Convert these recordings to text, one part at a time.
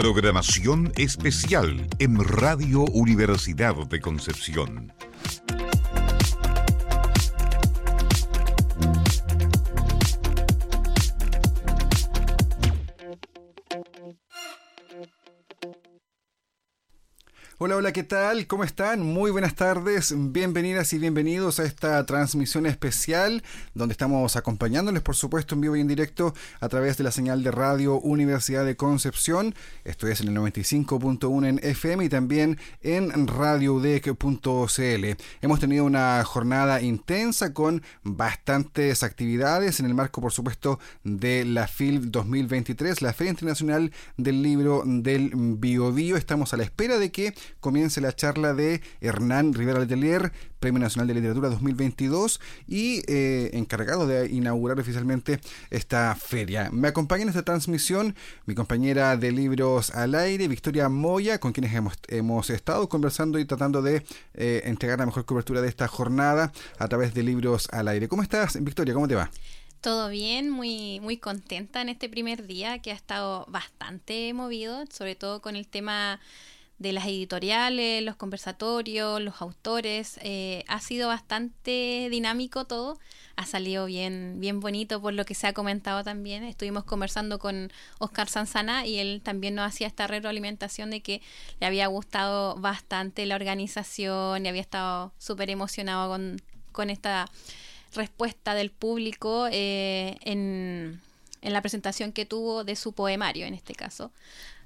Programación especial en Radio Universidad de Concepción. Hola, ¿qué tal? ¿Cómo están? Muy buenas tardes, bienvenidas y bienvenidos a esta transmisión especial donde estamos acompañándoles, por supuesto, en vivo y en directo a través de la señal de radio Universidad de Concepción. Esto es en el 95.1 en FM y también en radioudec.cl. Hemos tenido una jornada intensa con bastantes actividades en el marco, por supuesto, de la FIL 2023, la Feria Internacional del Libro del Biobío. Estamos a la espera de que comience la charla de Hernán Rivera Letelier, Premio Nacional de Literatura 2022 y eh, encargado de inaugurar oficialmente esta feria. Me acompaña en esta transmisión mi compañera de libros al aire, Victoria Moya, con quienes hemos, hemos estado conversando y tratando de eh, entregar la mejor cobertura de esta jornada a través de libros al aire. ¿Cómo estás, Victoria? ¿Cómo te va? Todo bien, muy, muy contenta en este primer día que ha estado bastante movido, sobre todo con el tema de las editoriales, los conversatorios, los autores. Eh, ha sido bastante dinámico todo. Ha salido bien, bien bonito por lo que se ha comentado también. Estuvimos conversando con Oscar Sanzana y él también nos hacía esta retroalimentación de que le había gustado bastante la organización y había estado súper emocionado con, con esta respuesta del público eh, en, en la presentación que tuvo de su poemario en este caso.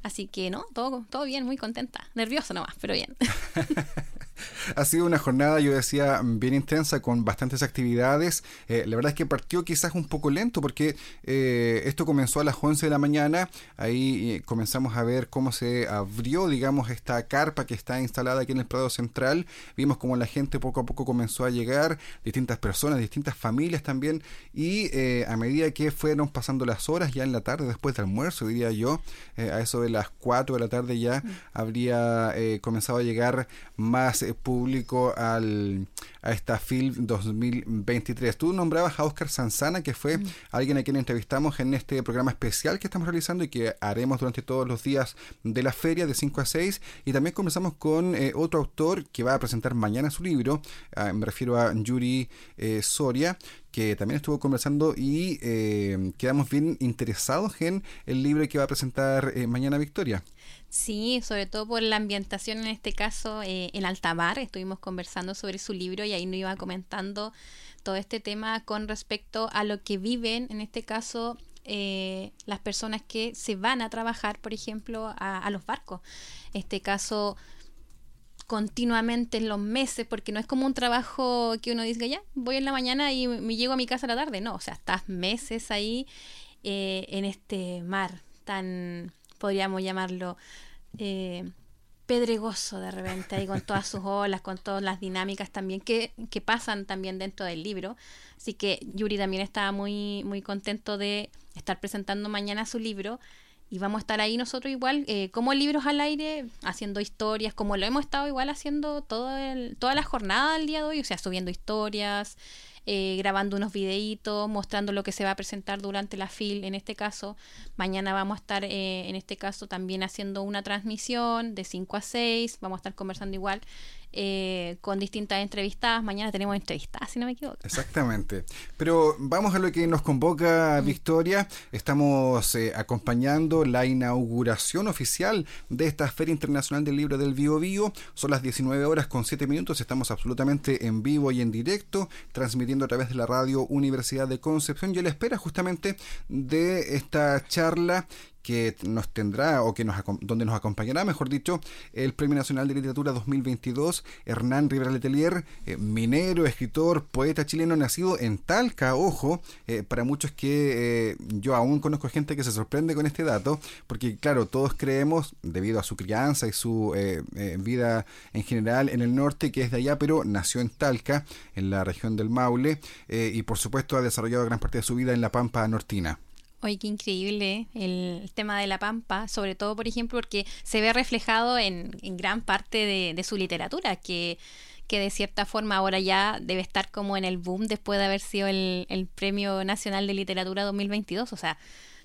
Así que no, todo, todo bien, muy contenta. Nerviosa nomás, pero bien. ha sido una jornada, yo decía, bien intensa, con bastantes actividades. Eh, la verdad es que partió quizás un poco lento porque eh, esto comenzó a las 11 de la mañana. Ahí eh, comenzamos a ver cómo se abrió, digamos, esta carpa que está instalada aquí en el Prado Central. Vimos cómo la gente poco a poco comenzó a llegar, distintas personas, distintas familias también. Y a medida que fueron pasando las horas, ya en la tarde, después del almuerzo, diría yo, a eso de las 4 de la tarde ya mm. habría comenzado a llegar más público al, a esta FIL 2023. Tú nombrabas a Oscar Sanzana, que fue mm. alguien a quien entrevistamos en este programa especial que estamos realizando y que haremos durante todos los días de la feria de 5 a 6. Y también comenzamos con eh, otro autor que va a presentar mañana su libro, ah, me refiero a Yuri eh, Soria, que también estuvo conversando y eh, quedamos bien interesados en el libro que va a presentar mañana Victoria. Sí, sobre todo por la ambientación en este caso eh, en Altamar. Estuvimos conversando sobre su libro y ahí nos iba comentando todo este tema con respecto a lo que viven, en este caso, eh, las personas que se van a trabajar, por ejemplo, a, los barcos. Este caso, continuamente en los meses, porque no es como un trabajo que uno dice, ya, voy en la mañana y me llego a mi casa a la tarde. No, o sea, estás meses ahí eh, en este mar tan podríamos llamarlo, eh, pedregoso de repente, ahí con todas sus olas, con todas las dinámicas también que, que, pasan también dentro del libro. Así que Yuri también estaba muy, muy contento de estar presentando mañana su libro. Y vamos a estar ahí nosotros igual, eh, como libros al aire, haciendo historias, como lo hemos estado igual haciendo todo el, toda la jornada del día de hoy, o sea, subiendo historias, eh, grabando unos videitos, mostrando lo que se va a presentar durante la FIL. En este caso, mañana vamos a estar, eh, en este caso, también haciendo una transmisión de 5 a 6. Vamos a estar conversando igual eh, con distintas entrevistadas. Mañana tenemos entrevistas, si no me equivoco. Exactamente. Pero vamos a lo que nos convoca mm. Victoria. Estamos eh, acompañando la inauguración oficial de esta Feria Internacional del Libro del Bio Bio. Son las 19 horas con 7 minutos. Estamos absolutamente en vivo y en directo, transmitiendo a través de la radio Universidad de Concepción y a la espera justamente de esta charla que nos tendrá o que nos donde nos acompañará, mejor dicho, el Premio Nacional de Literatura 2022, Hernán Rivera Letelier, eh, minero, escritor, poeta chileno nacido en Talca, ojo, eh, para muchos que eh, yo aún conozco gente que se sorprende con este dato, porque claro, todos creemos, debido a su crianza y su vida en general en el norte, que es de allá, pero nació en Talca, en la región del Maule, y por supuesto ha desarrollado gran parte de su vida en la Pampa Nortina. Oye, qué increíble el, tema de la pampa, sobre todo, por ejemplo, porque se ve reflejado en, gran parte de, su literatura, que, que, de cierta forma ahora ya debe estar como en el boom después de haber sido el, el Premio Nacional de Literatura 2022. O sea,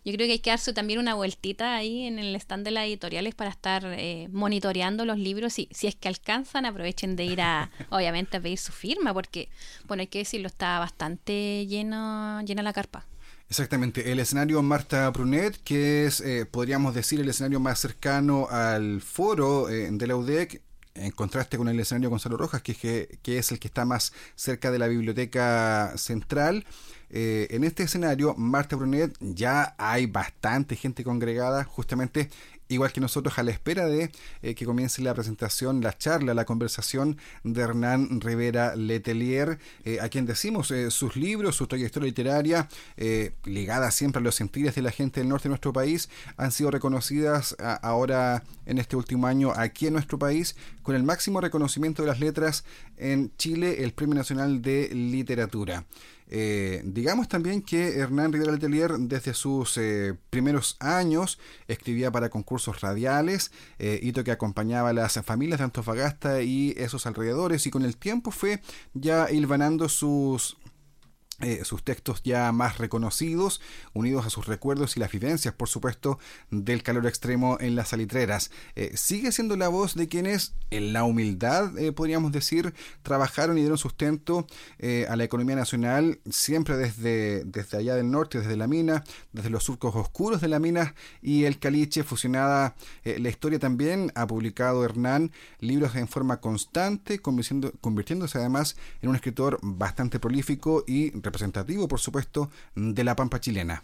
yo creo que hay que darse también una vueltita ahí en el stand de las editoriales para estar eh, monitoreando los libros. Y si es que alcanzan, aprovechen de ir a, obviamente, a pedir su firma, porque, bueno, hay que decirlo, está bastante lleno, llena la carpa. Exactamente, el escenario Marta Brunet, que es, eh, podríamos decir, el escenario más cercano al foro eh, de la UDEC, en contraste con el escenario Gonzalo Rojas, que es, que, es el que está más cerca de la biblioteca central. Eh, en este escenario, Marta Brunet, ya hay bastante gente congregada justamente igual que nosotros a la espera de eh, que comience la presentación, la charla, la conversación de Hernán Rivera Letelier, eh, a quien decimos eh, sus libros, su trayectoria literaria, ligada siempre a los sentidos de la gente del norte de nuestro país, han sido reconocidas ahora en este último año aquí en nuestro país con el máximo reconocimiento de las letras en Chile, el Premio Nacional de Literatura. Eh, digamos también que Hernán Rivera Letelier desde sus eh, primeros años escribía para concursos radiales, eh, hito que acompañaba a las familias de Antofagasta y esos alrededores y con el tiempo fue ya hilvanando sus eh, sus textos ya más reconocidos, unidos a sus recuerdos y las vivencias, por supuesto, del calor extremo en las salitreras. Eh, sigue siendo la voz de quienes, en la humildad, eh, podríamos decir, trabajaron y dieron sustento a la economía nacional, siempre desde, desde allá del norte, desde la mina, desde los surcos oscuros de la mina y el caliche, fusionada la historia también, ha publicado Hernán libros en forma constante, convirtiéndose además en un escritor bastante prolífico y representativo, por supuesto, de la pampa chilena.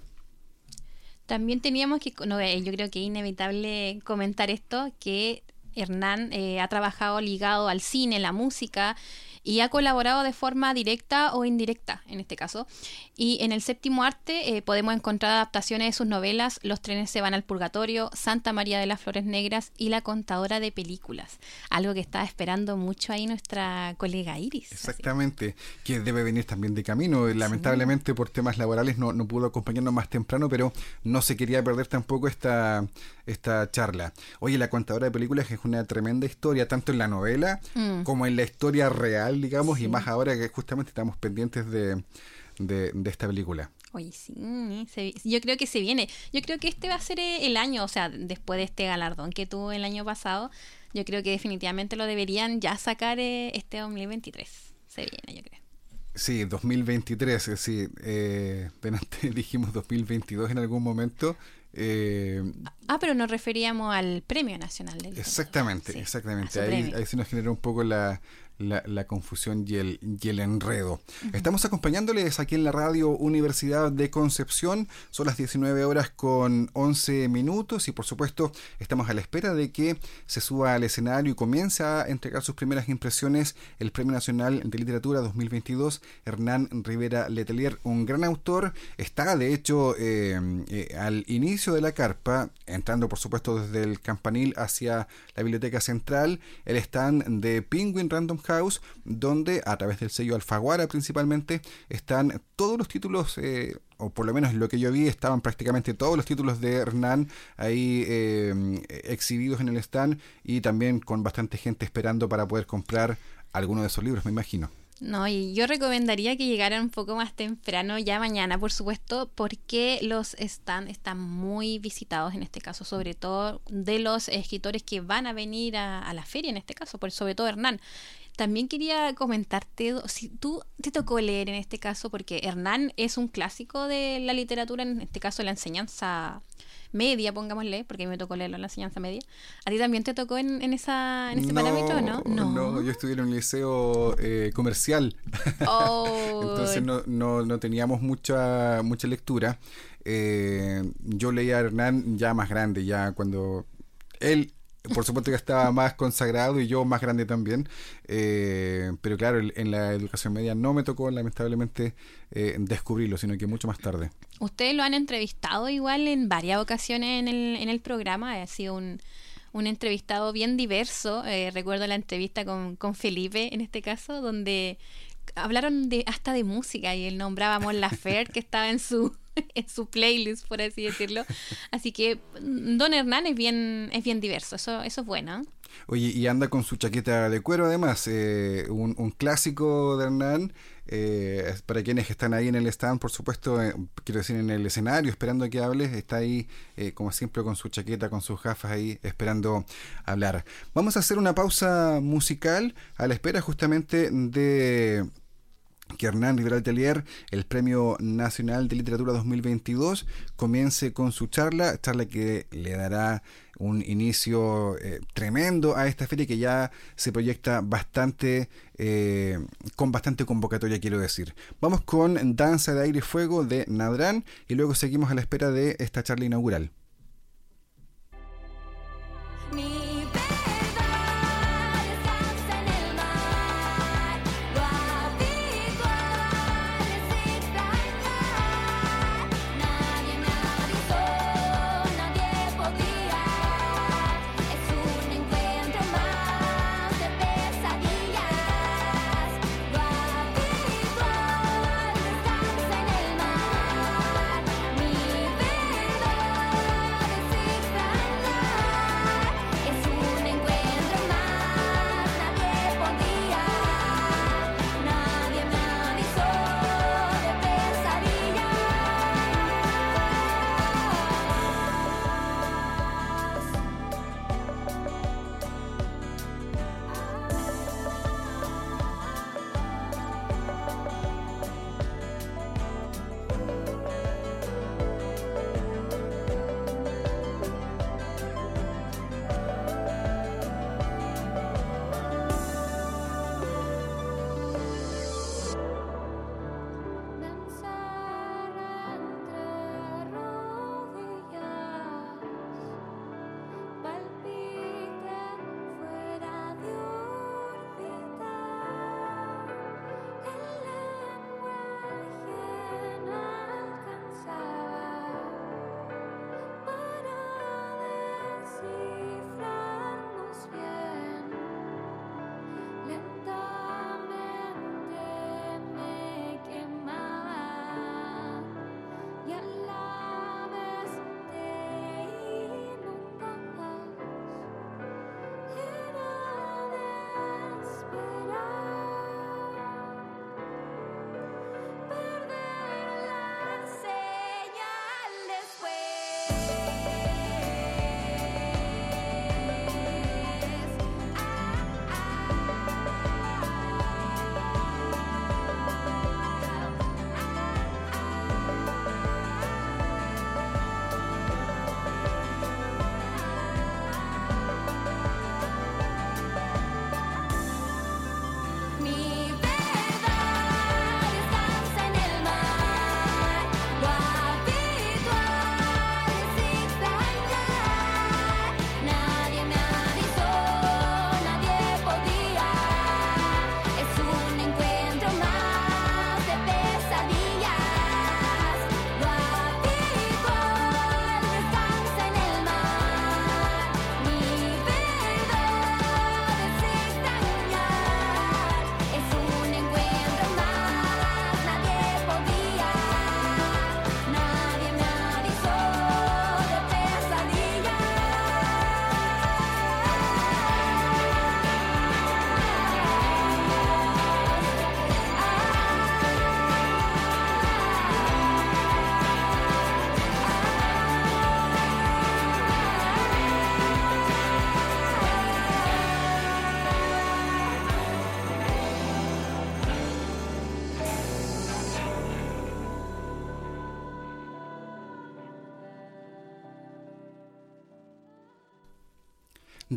También teníamos que, no, eh, yo creo que es inevitable comentar esto, que Hernán eh, ha trabajado ligado al cine, la música, y ha colaborado de forma directa o indirecta en este caso. Y en el séptimo arte eh, podemos encontrar adaptaciones de sus novelas Los trenes se van al purgatorio, Santa María de las Flores Negras y La contadora de películas, algo que estaba esperando mucho ahí nuestra colega Iris. Exactamente, que debe venir también de camino. Lamentablemente por temas laborales no, no pudo acompañarnos más temprano, pero no se quería perder tampoco esta, esta charla. Oye, La contadora de películas es una tremenda historia, tanto en la novela mm. como en la historia real digamos, y más ahora que justamente estamos pendientes de, de, esta película. Oye, sí, yo creo que se viene. Yo creo que este va a ser eh, el año, o sea, después de este galardón que tuvo el año pasado, yo creo que definitivamente lo deberían ya sacar eh, este 2023. Se viene, yo creo. Sí, 2023, eh, sí. Eh, dijimos 2022 en algún momento. Ah, pero nos referíamos al Premio Nacional del Exactamente, exactamente. Ahí, ahí, se nos generó un poco la, la, confusión y el, y el enredo. Estamos acompañándoles aquí en la radio Universidad de Concepción. Son las 19 horas con 11 minutos y por supuesto estamos a la espera de que se suba al escenario y comience a entregar sus primeras impresiones el Premio Nacional de Literatura 2022, Hernán Rivera Letelier, un gran autor. Está de hecho eh, eh, al inicio de la carpa, entrando por supuesto desde el campanil hacia la Biblioteca Central, el stand de Penguin Random House, donde a través del sello Alfaguara principalmente están todos los títulos, eh, o por lo menos lo que yo vi, estaban prácticamente todos los títulos de Hernán ahí eh, exhibidos en el stand y también con bastante gente esperando para poder comprar alguno de esos libros, me imagino. No, y yo recomendaría que llegaran un poco más temprano, ya mañana, por supuesto, porque los stands están muy visitados en este caso, sobre todo de los escritores que van a venir a, a la feria en este caso, por, sobre todo Hernán. También quería comentarte, si tú te tocó leer en este caso, porque Hernán es un clásico de la literatura, en este caso la enseñanza media, pongámosle, porque a mí me tocó leerlo en la enseñanza media. ¿A ti también te tocó en, en esa, en ese parámetro, no? No, yo estudié en un liceo eh, comercial. Oh. Entonces no, no, no, teníamos mucha, mucha lectura. Eh, yo leía a Hernán ya más grande, ya cuando él por supuesto que estaba más consagrado y yo más grande también, eh, pero claro, en la educación media no me tocó lamentablemente eh, descubrirlo, sino que mucho más tarde. Ustedes lo han entrevistado igual en varias ocasiones en el, en el programa, ha sido un, un entrevistado bien diverso, eh, recuerdo la entrevista con, con Felipe en este caso, donde hablaron de hasta de música y él nombraba Mon Laferte que estaba en su en su playlist, por así decirlo. Así que mm, Don Hernán es bien, es bien diverso, eso, eso es bueno. Oye, y anda con su chaqueta de cuero además, eh, un, clásico de Hernán, eh, para quienes están ahí en el stand, por supuesto, eh, quiero decir, en el escenario, esperando que hables, está ahí, como siempre, con su chaqueta, con sus gafas ahí, esperando hablar. Vamos a hacer una pausa musical a la espera justamente de que Hernán Rivera Telier, el Premio Nacional de Literatura 2022, comience con su charla, charla que le dará un inicio eh, tremendo a esta feria que ya se proyecta bastante, eh, con bastante convocatoria, quiero decir. Vamos con Danza de Aire y Fuego de Nadrán y luego seguimos a la espera de esta charla inaugural.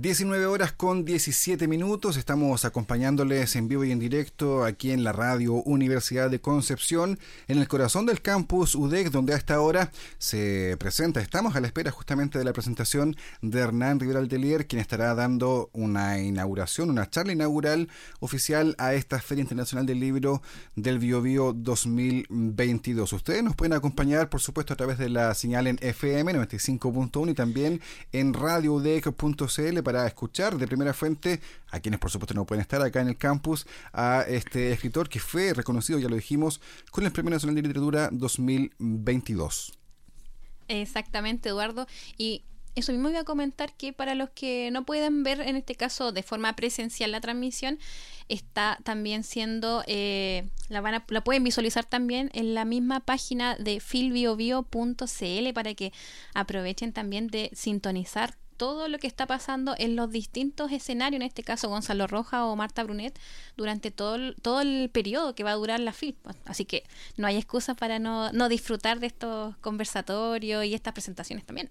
19 horas con 17 minutos, estamos acompañándoles en vivo y en directo aquí en la radio Universidad de Concepción, en el corazón del campus UDEC, donde a esta hora se presenta, estamos a la espera justamente de la presentación de Hernán Rivera Altelier, quien estará dando una inauguración, una charla inaugural oficial a esta Feria Internacional del Libro del Biobío 2022. Ustedes nos pueden acompañar, por supuesto, a través de la señal en FM 95.1 y también en radioudec.cl para escuchar de primera fuente a quienes por supuesto no pueden estar acá en el campus, a este escritor que fue reconocido, ya lo dijimos, con el Premio Nacional de Literatura 2022. Exactamente, Eduardo. Y eso mismo iba a comentar que para los que no pueden ver en este caso de forma presencial la transmisión, está también siendo, eh, la, van a, la pueden visualizar también en la misma página de filbiobio.cl para que aprovechen también de sintonizar todo lo que está pasando en los distintos escenarios, en este caso Gonzalo Roja o Marta Brunet, durante todo el, todo el periodo que va a durar la FIL. Así que no hay excusa para no, no disfrutar de estos conversatorios y estas presentaciones también.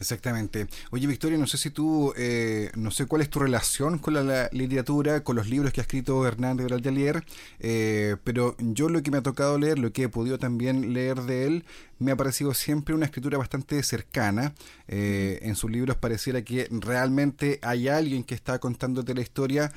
Exactamente. Oye, Victoria, no sé si tú, eh, no sé cuál es tu relación con la, literatura, con los libros que ha escrito Hernández de Atelier, eh, pero yo lo que me ha tocado leer, lo que he podido también leer de él, me ha parecido siempre una escritura bastante cercana. Eh, en sus libros pareciera que realmente hay alguien que está contándote la historia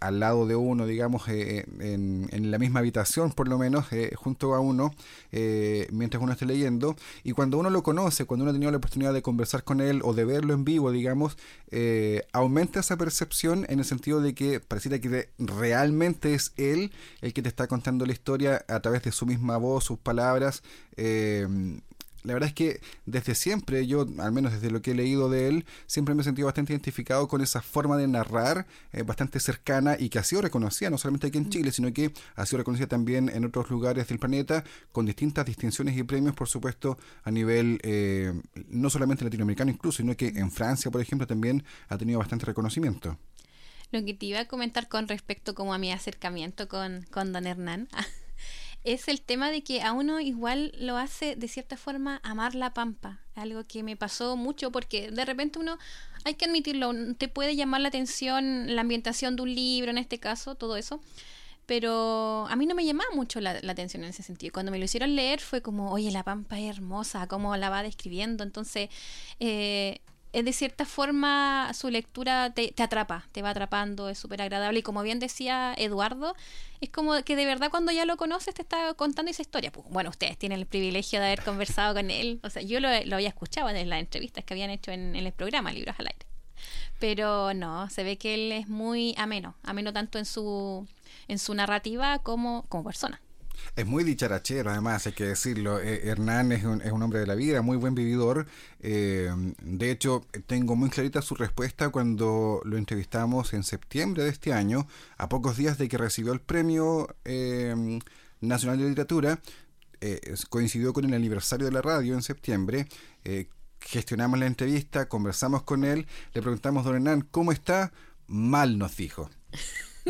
al lado de uno, digamos, en, en, la misma habitación, por lo menos, junto a uno, mientras uno esté leyendo. Y cuando uno lo conoce, cuando uno ha tenido la oportunidad de conversar con él o de verlo en vivo, digamos, eh, aumenta esa percepción en el sentido de que pareciera que realmente es él el que te está contando la historia a través de su misma voz, sus palabras. Eh, la verdad es que desde siempre, yo, al menos desde lo que he leído de él, siempre me he sentido bastante identificado con esa forma de narrar eh, bastante cercana y que ha sido reconocida no solamente aquí en mm. Chile, sino que ha sido reconocida también en otros lugares del planeta, con distintas distinciones y premios, por supuesto, a nivel eh, no solamente latinoamericano incluso, sino que en Francia, por ejemplo, también ha tenido bastante reconocimiento. Lo que te iba a comentar con respecto como a mi acercamiento con, con Don Hernán. es el tema de que a uno igual lo hace de cierta forma amar la pampa. Algo que me pasó mucho porque de repente uno, hay que admitirlo, te puede llamar la atención la ambientación de un libro, en este caso, todo eso. Pero a mí no me llamaba mucho la, atención en ese sentido. Cuando me lo hicieron leer fue como, oye, la pampa es hermosa, cómo la va describiendo. Entonces, eh, de cierta forma su lectura te, te atrapa, te va atrapando, es súper agradable y como bien decía Eduardo, es como que de verdad cuando ya lo conoces te está contando esa historia. Pues, bueno, ustedes tienen el privilegio de haber conversado con él, o sea, yo lo, había escuchado en las entrevistas que habían hecho en, en el programa Libros al Aire. Pero no, se ve que él es muy ameno, ameno tanto en su, en su narrativa como, como persona. Es muy dicharachero, además, hay que decirlo. Eh, Hernán es un, es un, hombre de la vida, muy buen vividor. Eh, de hecho, tengo muy clarita su respuesta cuando lo entrevistamos en septiembre de este año, a pocos días de que recibió el Premio eh, Nacional de Literatura. coincidió con el aniversario de la radio en septiembre. gestionamos la entrevista, conversamos con él, le preguntamos, don Hernán, ¿cómo está? Mal nos dijo.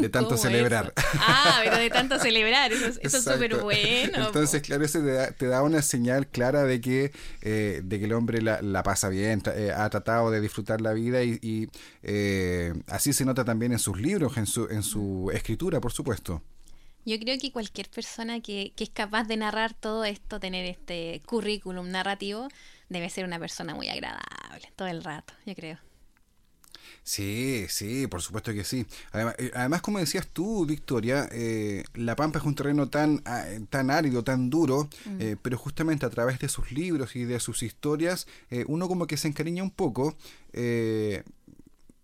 De tanto celebrar. Ah, pero de tanto celebrar, eso, es súper bueno. Entonces, claro, eso te da, una señal clara de que, eh, de que el hombre la, pasa bien, eh, ha tratado de disfrutar la vida y, eh, así se nota también en sus libros, en su, en su escritura, por supuesto. Yo creo que cualquier persona que, que es capaz de narrar todo esto, tener este currículum narrativo, debe ser una persona muy agradable todo el rato, yo creo. Sí, sí, por supuesto que sí. Además, eh, además como decías tú, Victoria, eh, La Pampa es un terreno tan, ah, tan árido, tan duro, mm. eh, pero justamente a través de sus libros y de sus historias, uno como que se encariña un poco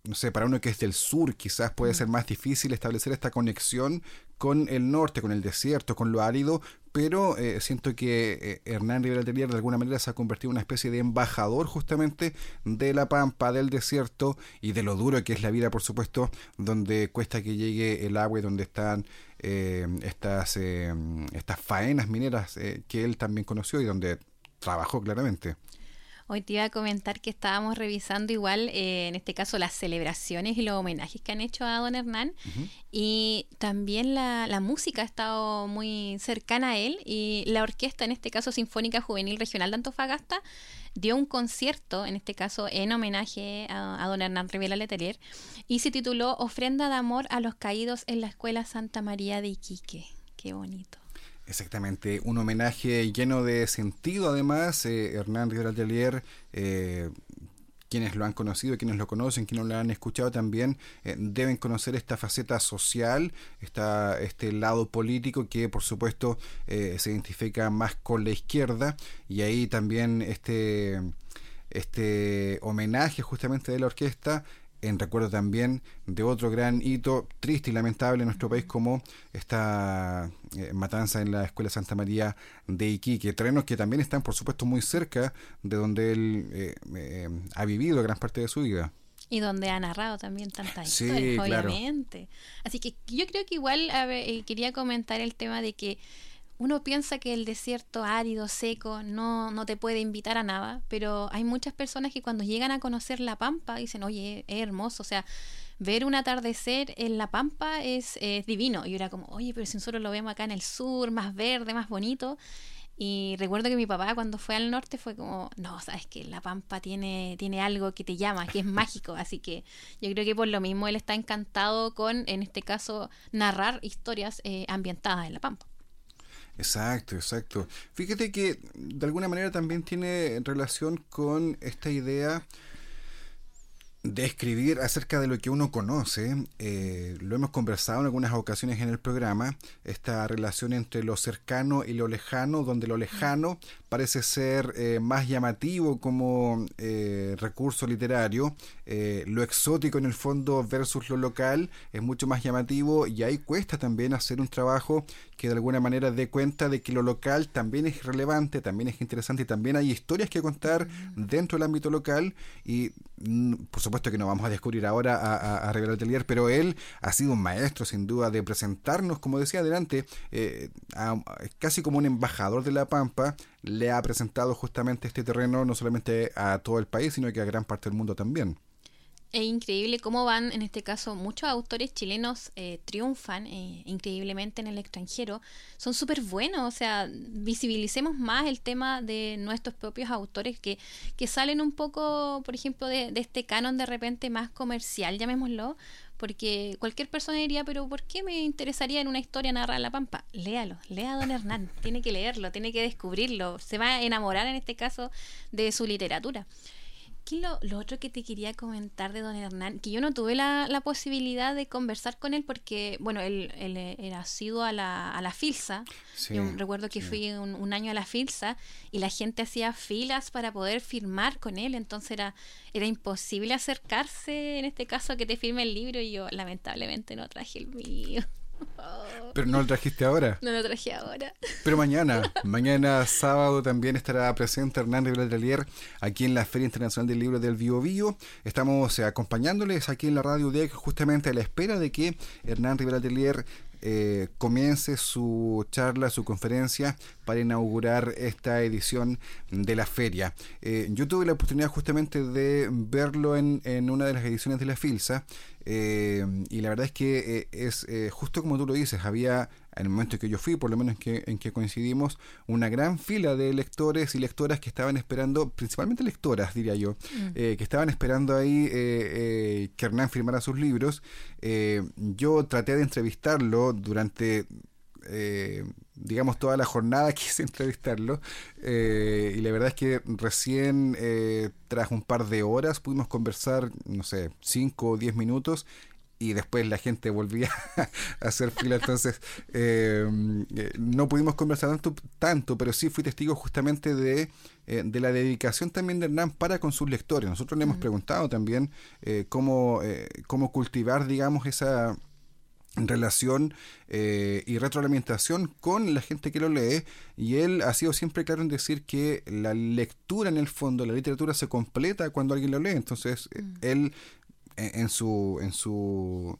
no sé, para uno que es del sur quizás puede ser más difícil establecer esta conexión con el norte, con el desierto, con lo árido, pero eh, siento que eh, Hernán Rivera Telier de alguna manera se ha convertido en una especie de embajador justamente de la pampa, del desierto y de lo duro que es la vida, por supuesto, donde cuesta que llegue el agua y donde están eh, estas, estas faenas mineras que él también conoció y donde trabajó claramente. Hoy te iba a comentar que estábamos revisando igual, eh, en este caso, las celebraciones y los homenajes que han hecho a don Hernán. Y también la, la, música ha estado muy cercana a él. Y la orquesta, en este caso Sinfónica Juvenil Regional de Antofagasta, dio un concierto, en este caso en homenaje a, don Hernán Rivera Letelier. Y se tituló Ofrenda de Amor a los Caídos en la Escuela Santa María de Iquique. Qué bonito. Exactamente, un homenaje lleno de sentido además. Eh, Hernán Rivera Atelier, eh, quienes lo han conocido, quienes lo conocen, quienes lo han escuchado también, eh, deben conocer esta faceta social, esta, este lado político que por supuesto se identifica más con la izquierda y ahí también este, este homenaje justamente de la orquesta en recuerdo también de otro gran hito triste y lamentable en nuestro país como esta eh, matanza en la Escuela Santa María de Iquique, terrenos que también están por supuesto muy cerca de donde él eh, eh, ha vivido gran parte de su vida. Y donde ha narrado también tantas historias, obviamente. Así que yo creo que igual quería comentar el tema de que uno piensa que el desierto árido, seco, no, no te puede invitar a nada, pero hay muchas personas que cuando llegan a conocer La Pampa dicen, oye, es hermoso, o sea, ver un atardecer en La Pampa es, divino. Y era como, oye, pero si nosotros lo vemos acá en el sur, más verde, más bonito. Y recuerdo que mi papá cuando fue al norte fue como, no, sabes que La Pampa tiene, tiene algo que te llama, que es mágico. Así que yo creo que por lo mismo él está encantado con, en este caso, narrar historias eh, ambientadas en La Pampa. Exacto, exacto. Fíjate que de alguna manera también tiene relación con esta idea de escribir acerca de lo que uno conoce. Eh, lo hemos conversado en algunas ocasiones en el programa, esta relación entre lo cercano y lo lejano, donde lo lejano parece ser eh, más llamativo como eh, recurso literario, lo exótico en el fondo versus lo local es mucho más llamativo y ahí cuesta también hacer un trabajo que de alguna manera dé cuenta de que lo local también es relevante, también es interesante y también hay historias que contar dentro del ámbito local y mm, por supuesto que no vamos a descubrir ahora a, a, a pero él ha sido un maestro sin duda de presentarnos, como decía adelante, eh, casi como un embajador de La Pampa, le ha presentado justamente este terreno no solamente a todo el país, sino que a gran parte del mundo también es increíble cómo van, en este caso, muchos autores chilenos eh, triunfan eh, increíblemente en el extranjero. Son súper buenos, o sea, visibilicemos más el tema de nuestros propios autores que, que salen un poco, por ejemplo, de, este canon de repente más comercial, llamémoslo, porque cualquier persona diría, pero ¿por qué me interesaría en una historia narrar La Pampa? Léalo, lea a Don Hernán, tiene que leerlo, tiene que descubrirlo, se va a enamorar en este caso de su literatura lo, otro que te quería comentar de don Hernán, que yo no tuve la, la posibilidad de conversar con él porque, bueno, él, él era sido a la, a la Filsa. yo recuerdo que fui un, año a la Filsa y la gente hacía filas para poder firmar con él, entonces era, era imposible acercarse, en este caso, a que te firme el libro y yo lamentablemente no traje el mío. Pero no lo trajiste ahora. No lo traje ahora. Pero mañana, mañana sábado también estará presente Hernán Rivera aquí en la Feria Internacional del Libro del Bio Bio. Estamos eh, acompañándoles aquí en la Radio UDEC justamente a la espera de que Hernán Rivera Telier eh, comience su charla, su conferencia para inaugurar esta edición de la feria. Eh, yo tuve la oportunidad justamente de verlo en, en una de las ediciones de la FILSA eh, y la verdad es que es justo como tú lo dices, había en el momento en que yo fui, por lo menos en que, en que coincidimos, una gran fila de lectores y lectoras que estaban esperando, principalmente lectoras, diría yo, mm. eh, que estaban esperando ahí eh, eh, que Hernán firmara sus libros. yo traté de entrevistarlo durante digamos, toda la jornada quise entrevistarlo y la verdad es que recién tras un par de horas pudimos conversar, no sé, 5 o 10 minutos y después la gente volvía a hacer fila, entonces eh, eh, no pudimos conversar tanto, tanto, pero sí fui testigo justamente de, eh, de la dedicación también de Hernán para con sus lectores. Nosotros le hemos preguntado también cómo, cómo cultivar, digamos, esa relación y retroalimentación con la gente que lo lee y él ha sido siempre claro en decir que la lectura en el fondo, la literatura se completa cuando alguien lo lee, entonces él en, su, en su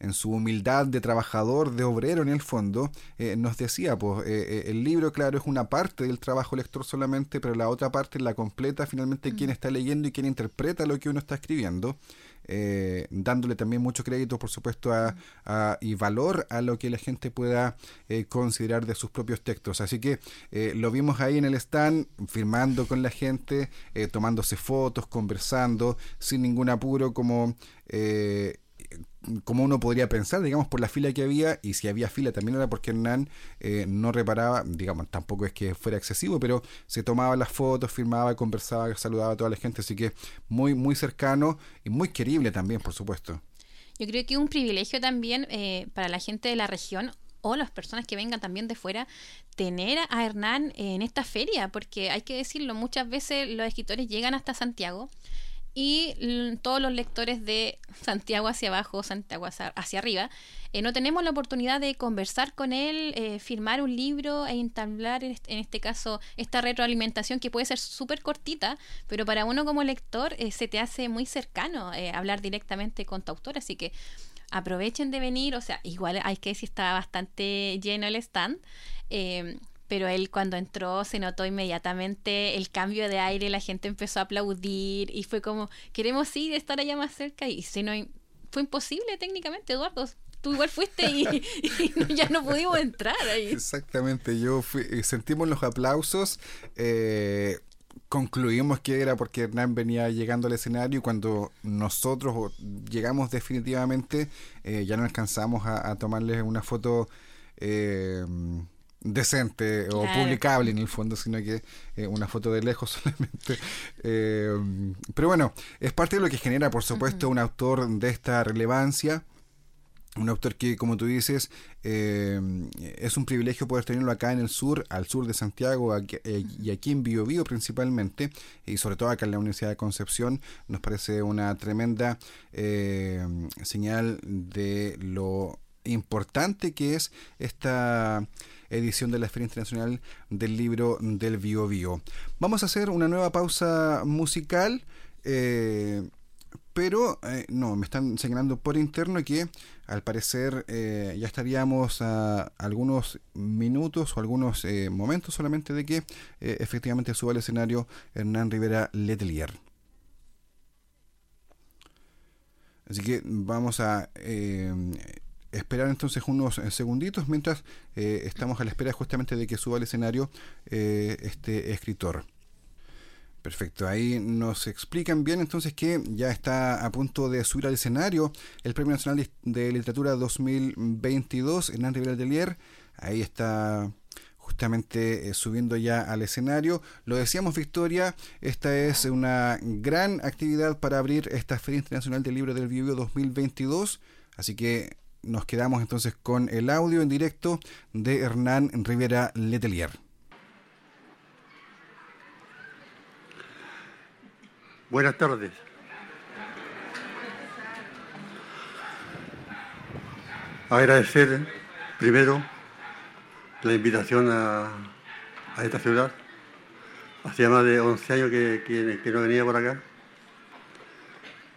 en su humildad de trabajador, de obrero en el fondo, eh, nos decía, pues eh, el libro, claro, es una parte del trabajo lector solamente, pero la otra parte la completa finalmente quien mm. está leyendo y quien interpreta lo que uno está escribiendo. Eh, dándole también mucho crédito, por supuesto, a, y valor a lo que la gente pueda eh, considerar de sus propios textos. Así que eh, lo vimos ahí en el stand, firmando con la gente, tomándose fotos, conversando, sin ningún apuro, como como uno podría pensar, digamos, por la fila que había, y si había fila también era porque Hernán eh, no reparaba, digamos, tampoco es que fuera excesivo, pero se tomaba las fotos, firmaba, conversaba, saludaba a toda la gente, así que muy, muy cercano y muy querible también, por supuesto. Yo creo que es un privilegio también eh, para la gente de la región o las personas que vengan también de fuera, tener a Hernán en esta feria, porque hay que decirlo, muchas veces los escritores llegan hasta Santiago, y todos los lectores de Santiago hacia abajo, Santiago hacia, arriba, eh, no tenemos la oportunidad de conversar con él, eh, firmar un libro e entablar en este, caso esta retroalimentación que puede ser súper cortita, pero para uno como lector eh, se te hace muy cercano hablar directamente con tu autor, así que aprovechen de venir, o sea, igual hay que decir estaba bastante lleno el stand pero él cuando entró se notó inmediatamente el cambio de aire, la gente empezó a aplaudir y fue como, queremos ir, estar allá más cerca y si no, fue imposible técnicamente, Eduardo. Tú igual fuiste y, ya no pudimos entrar ahí. Exactamente, yo fui, eh, sentimos los aplausos. Eh, concluimos que era porque Hernán venía llegando al escenario y cuando nosotros llegamos definitivamente eh, ya no alcanzamos a, a tomarles una foto eh, decente o publicable en el fondo, sino que eh, una foto de lejos solamente. Eh, pero bueno, es parte de lo que genera, por supuesto, un autor de esta relevancia. Un autor que, como tú dices, eh, es un privilegio poder tenerlo acá en el sur, al sur de Santiago y aquí en Biobío principalmente, y sobre todo acá en la Universidad de Concepción, nos parece una tremenda señal de lo importante que es esta edición de la Feria Internacional del Libro del Bio Bio. Vamos a hacer una nueva pausa musical. Eh, pero eh, no, me están señalando por interno que al parecer eh, ya estaríamos a algunos minutos o algunos momentos solamente de que efectivamente suba al escenario Hernán Rivera Letelier. Así que vamos a esperar entonces unos eh, segunditos mientras eh, estamos a la espera justamente de que suba al escenario eh, este escritor. Perfecto, ahí nos explican bien entonces que ya está a punto de subir al escenario el Premio Nacional de Literatura 2022, Hernán Rivera Delier. Ahí está justamente subiendo ya al escenario. Lo decíamos, Victoria, esta es una gran actividad para abrir esta Feria Internacional del Libro del Bio 2022. Así que nos quedamos entonces con el audio en directo de Hernán Rivera Letelier. Buenas tardes. Agradecer primero la invitación a, esta ciudad. Hacía más de 11 años que no venía por acá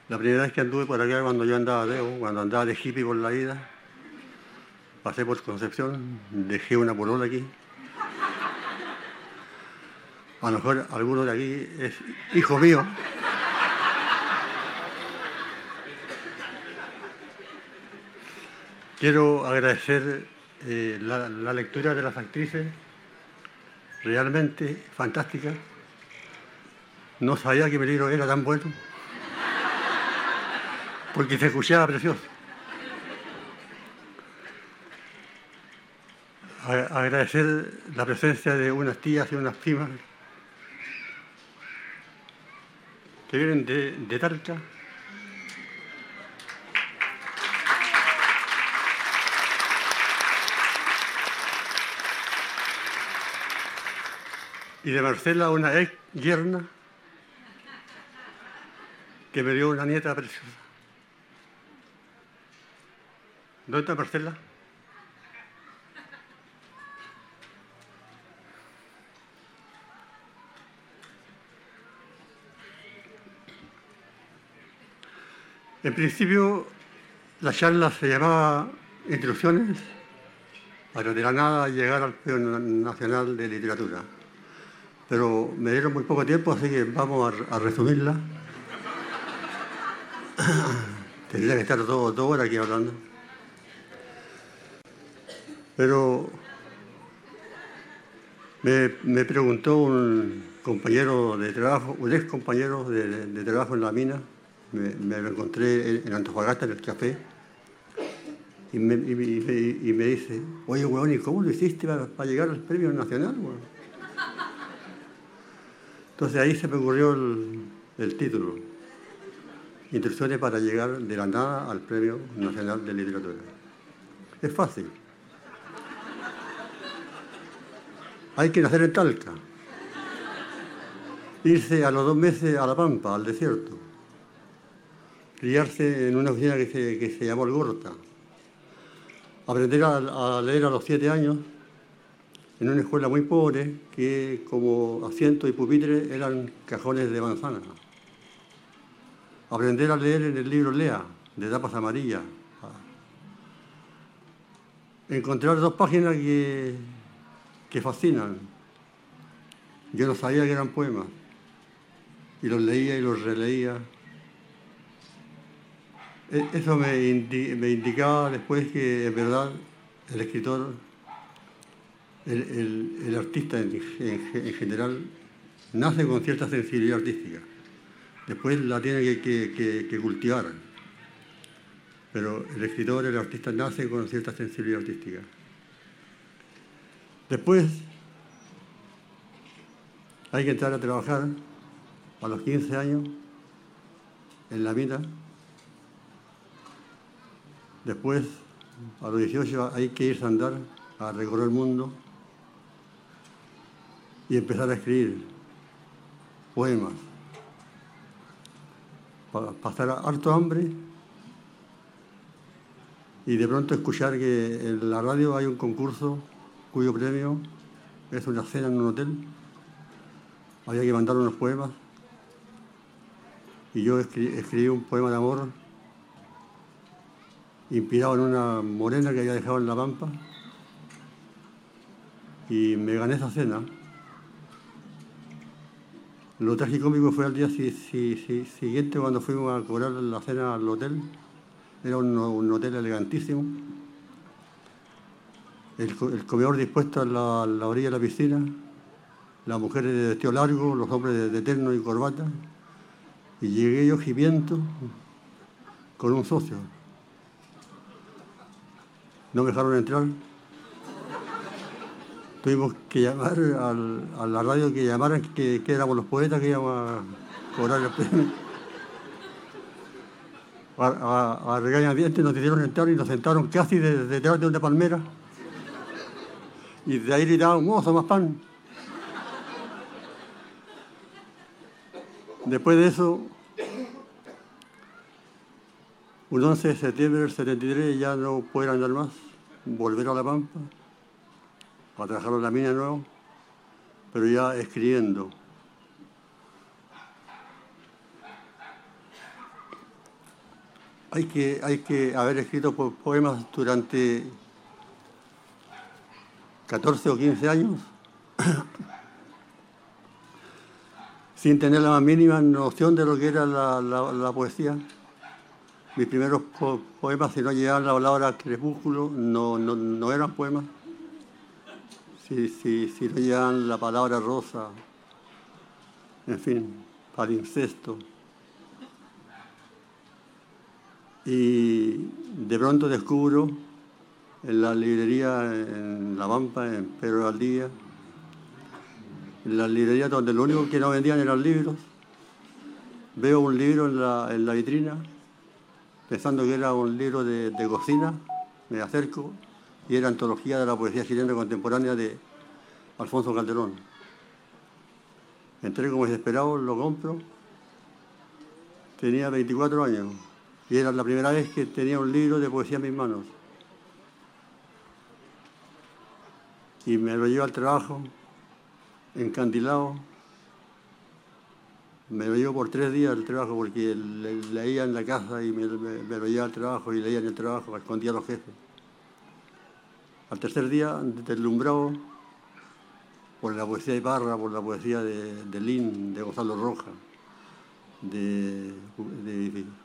la primera vez que anduve por acá, cuando yo andaba de, cuando andaba de hippie por la vida, pasé por Concepción, dejé una polola aquí. A lo mejor alguno de aquí es hijo mío. Quiero agradecer eh, la, la lectura de las actrices, realmente fantástica. No sabía que mi libro era tan bueno porque se escuchaba precioso. agradecer la presencia de unas tías y unas primas que vienen de, de. Y de Marcela, una ex yerna que me dio una nieta preciosa. ¿Dónde está Marcela? En principio, la charla se llamaba Instrucciones para de la nada llegar al Premio Nacional de Literatura. Pero me dieron muy poco tiempo, así que vamos a, resumirla. Tendría que estar todo, todo hora aquí hablando. Pero me, preguntó un compañero de trabajo, un ex compañero de, trabajo en la mina, me, lo encontré en Antofagasta, en el café, y me, dice, oye, weón, ¿y cómo lo hiciste para, llegar al premio nacional, Entonces ahí se me ocurrió el, el título, Instrucciones para llegar de la nada al Premio Nacional de Literatura. Es fácil. Hay que nacer en Talca. Irse a los dos meses a La Pampa, al desierto. criarse en una oficina que se, que se llamó El Gorta. Aprender a, a leer a los siete años en una escuela muy pobre que como asientos y pupitres eran cajones de manzana. Aprender a leer en el libro Lea, de tapas amarillas. Encontrar dos páginas que, que fascinan. Yo no sabía que eran poemas. Y los leía y los releía. E, eso me, indicaba después que en verdad el escritor el, artista en, general nace con cierta sensibilidad artística. Después la tiene que, cultivar. Pero el escritor, el artista nace con cierta sensibilidad artística. Después hay que entrar a trabajar a los 15 años en la vida. Después, a los 18, hay que irse a andar, a recorrer el mundo y empezar a escribir poemas. Para pasar harto hambre y de pronto escuchar que en la radio hay un concurso cuyo premio es una cena en un hotel. Había que mandar unos poemas y yo escribí, un poema de amor inspirado en una morena que había dejado en la pampa y me gané esa cena. Lo tragicómico fue al día siguiente cuando fuimos a cobrar la cena al hotel. Era un, hotel elegantísimo. El, comedor dispuesto a la, orilla de la piscina. Las mujeres de vestido largo, los hombres de, terno y corbata. Y llegué yo gimiento con un socio. No me dejaron entrar tuvimos que llamar a la radio que llamaran que, éramos los poetas que íbamos a cobrar el premio. A, a, regañadientes nos hicieron entrar y nos sentaron casi detrás de una palmera. Y de ahí gritaban, mozo, más pan. Después de eso, un 11 de septiembre del 73 ya no pueden andar más, volver a La Pampa para trabajar en la mina de nuevo, pero ya escribiendo. Hay que, hay que haber escrito poemas durante 14 o 15 años sin tener la mínima noción de lo que era la, poesía. Mis primeros poemas, si no llegaban la palabra crepúsculo, no, no, no eran poemas si, si, si leían la palabra rosa, en fin, para incesto. Y de pronto descubro en la librería en La Pampa, en Pedro Día, en la librería donde lo único que no vendían eran libros, veo un libro en la, en la vitrina, pensando que era un libro de, de cocina, me acerco y era antología de la poesía chilena contemporánea de Alfonso Calderón. Entré como desesperado, lo compro. Tenía 24 años y era la primera vez que tenía un libro de poesía en mis manos. Y me lo llevo al trabajo, encandilado. Me lo llevo por tres días al trabajo porque leía en la casa y me, lo llevaba al trabajo y leía en el trabajo, escondía a los jefes. Al tercer día, deslumbrado por la poesía de Parra, por la poesía de, de Lin, de Gonzalo Roja, de,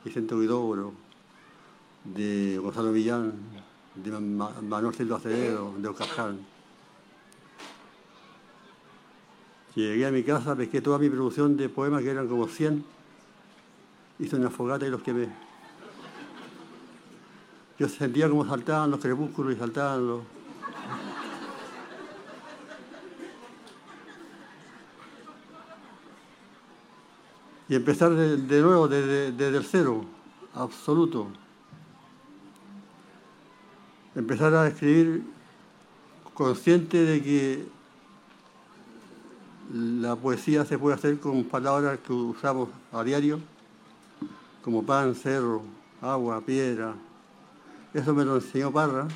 Vicente Huidobro, de Gonzalo Villán, de Manuel Silva Acevedo, de Oscar Llegué a mi casa, pesqué toda mi producción de poemas, que eran como 100, hice una fogata y los quemé. Yo sentía como saltaban los crepúsculos y saltaban los... Y empezar de, nuevo, desde, desde el cero, absoluto. Empezar a escribir consciente de que la poesía se puede hacer con palabras que usamos a diario como pan, cerro, agua, piedra. Eso me lo enseñó Parra.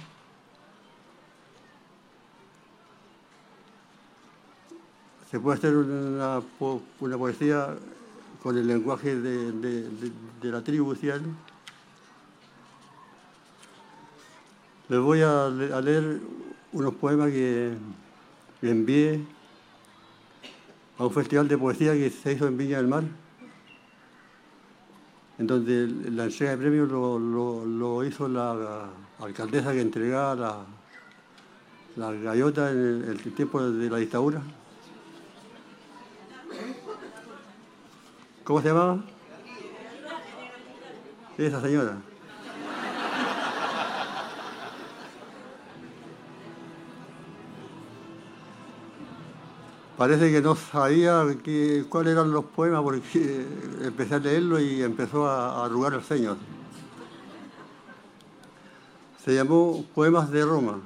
Se puede hacer una, poesía con el lenguaje de, la tribu, Les voy a, leer unos poemas que envié a un festival de poesía que se hizo en Viña del Mar, en donde la entrega de premios lo, hizo la, alcaldesa que entregaba la, la en el, tiempo de la dictadura. ¿Cómo se llamaba? Esa señora. Parece que no sabía cuáles eran los poemas porque empecé a leerlo y empezó a, arrugar el ceño. Se llamó Poemas de Roma.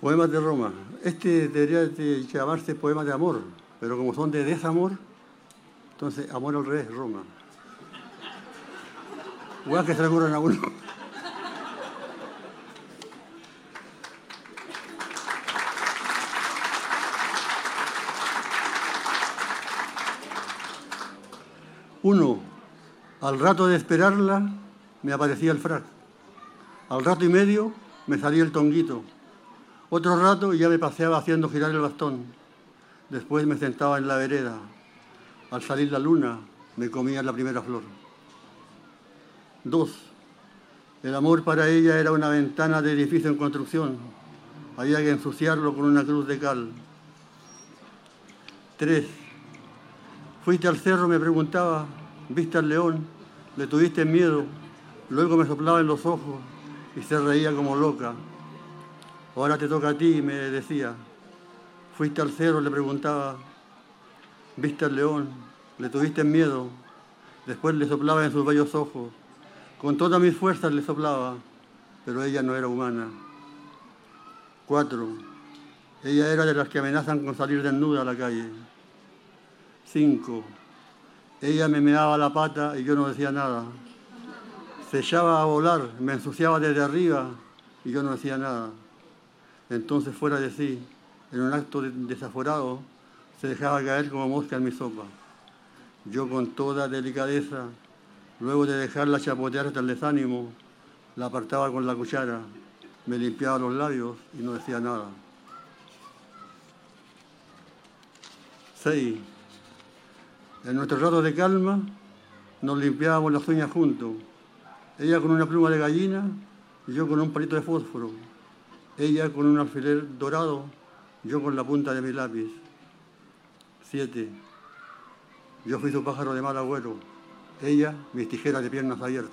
Poemas de Roma. Este debería llamarse Poemas de Amor, pero como son de desamor, entonces, amor al revés, Roma. Igual que se le a uno. Uno, al rato de esperarla me aparecía el frac. Al rato y medio me salía el tonguito. Otro rato ya me paseaba haciendo girar el bastón. Después me sentaba en la vereda, al salir la luna, me comía la primera flor. Dos, el amor para ella era una ventana de edificio en construcción. Había que ensuciarlo con una cruz de cal. Tres, fuiste al cerro, me preguntaba, viste al león, le tuviste miedo, luego me soplaba en los ojos y se reía como loca. Ahora te toca a ti, me decía. Fuiste al cerro, le preguntaba, Viste al león, le tuviste miedo, después le soplaba en sus bellos ojos. Con todas mis fuerzas le soplaba, pero ella no era humana. Cuatro, ella era de las que amenazan con salir desnuda a la calle. Cinco, ella me meaba la pata y yo no decía nada. Se echaba a volar, me ensuciaba desde arriba y yo no decía nada. Entonces fuera de sí, en un acto desaforado, se dejaba caer como mosca en mi sopa. Yo con toda delicadeza, luego de dejarla chapotear hasta el desánimo, la apartaba con la cuchara, me limpiaba los labios y no decía nada. 6. En nuestro rato de calma nos limpiábamos las uñas juntos. Ella con una pluma de gallina y yo con un palito de fósforo. Ella con un alfiler dorado, yo con la punta de mi lápiz. Siete. Yo fui su pájaro de mal agüero. Ella, mis tijeras de piernas abiertas.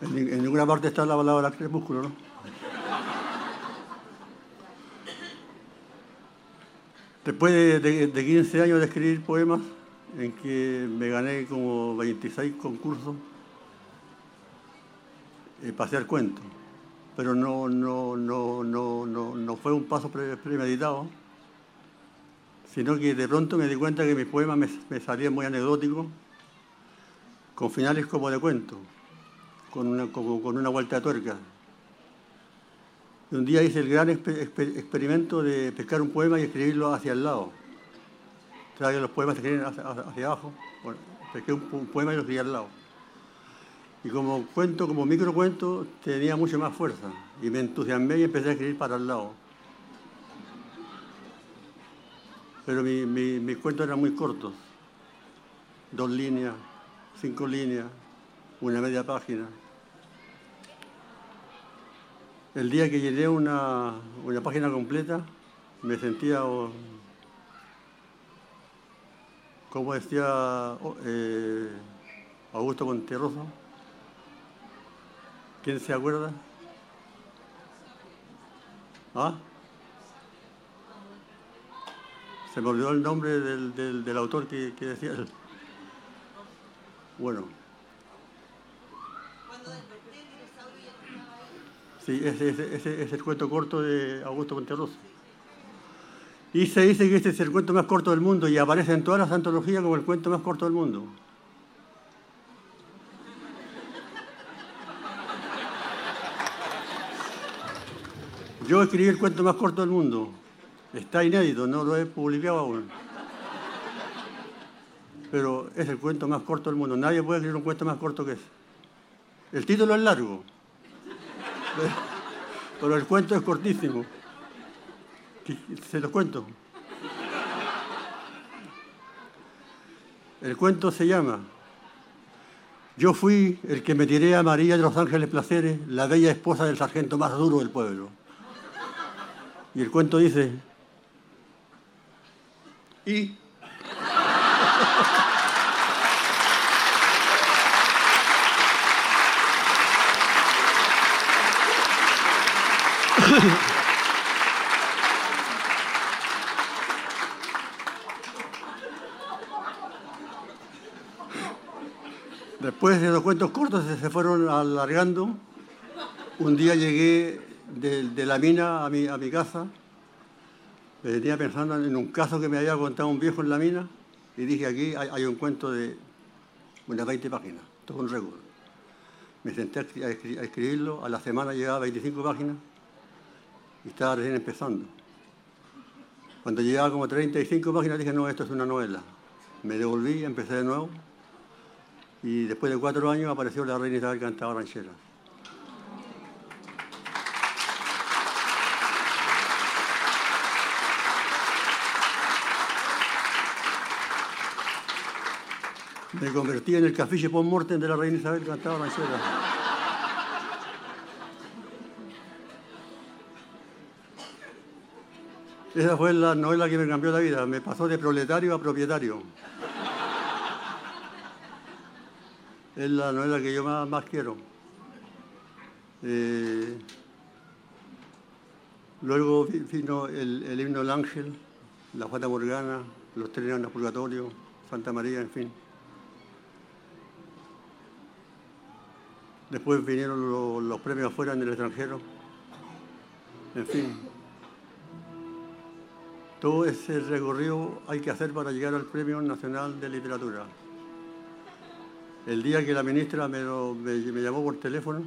En, ninguna parte está la palabra crepúsculo, ¿no? Después de, de 15 años de escribir poemas, en que me gané como 26 concursos, eh, pasé al cuento, pero no, no, no, no, no, no fue un paso premeditado, sino que de pronto me di cuenta que mis poemas me, salían muy anecdóticos, con finales como de cuento, con una, con una vuelta de tuerca. Y un día hice el gran experimento de pescar un poema y escribirlo hacia el lado que los poemas se escriben hacia, abajo. Bueno, pesqué un, un, poema y lo escribí al lado. Y como cuento, como microcuento, tenía mucha más fuerza. Y me entusiasmé y empecé a escribir para el lado. Pero mis cuentos eran muy cortos. Dos líneas, cinco líneas, una media página. El día que llené una, una página completa, me sentía como decía oh, eh, Augusto Monterroso, ¿quién se acuerda? ¿Ah? Se me olvidó el nombre del, autor que, decía él. Bueno. Sí, ese, es el cuento corto de Augusto Monterroso. Y se dice que este es el cuento más corto del mundo y aparece en todas las antologías como el cuento más corto del mundo. Yo escribí el cuento más corto del mundo. Está inédito, no lo he publicado aún. Pero es el cuento más corto del mundo. Nadie puede escribir un cuento más corto que ese. El título es largo, pero el cuento es cortísimo. Se los cuento. El cuento se llama Yo fui el que me tiré a María de los Ángeles Placeres, la bella esposa del sargento más duro del pueblo. Y el cuento dice, y Después de los cuentos cortos se fueron alargando. Un día llegué de, la mina a mi, a casa. Me venía pensando en un caso que me había contado un viejo en la mina y dije aquí hay, un cuento de unas 20 páginas, todo un récord. Me senté a, escribirlo, a la semana llegaba a 25 páginas y estaba recién empezando. Cuando llegaba como 35 páginas dije, no, esto es una novela. Me devolví, empecé de nuevo y después de cuatro años apareció la reina Isabel cantaba ranchera. Me convertí en el cafiche post mortem de la reina Isabel cantaba ranchera. Esa fue la novela que me cambió la vida. Me pasó de proletario a propietario. Es la novela que yo más, quiero. Eh, luego vino el, himno del ángel, la Fata Morgana, los trenes al purgatorio, Santa María, en fin. Después vinieron los, premios afuera en el extranjero. En fin. Todo ese recorrido hay que hacer para llegar al Premio Nacional de Literatura. El día que la ministra me, llamó por teléfono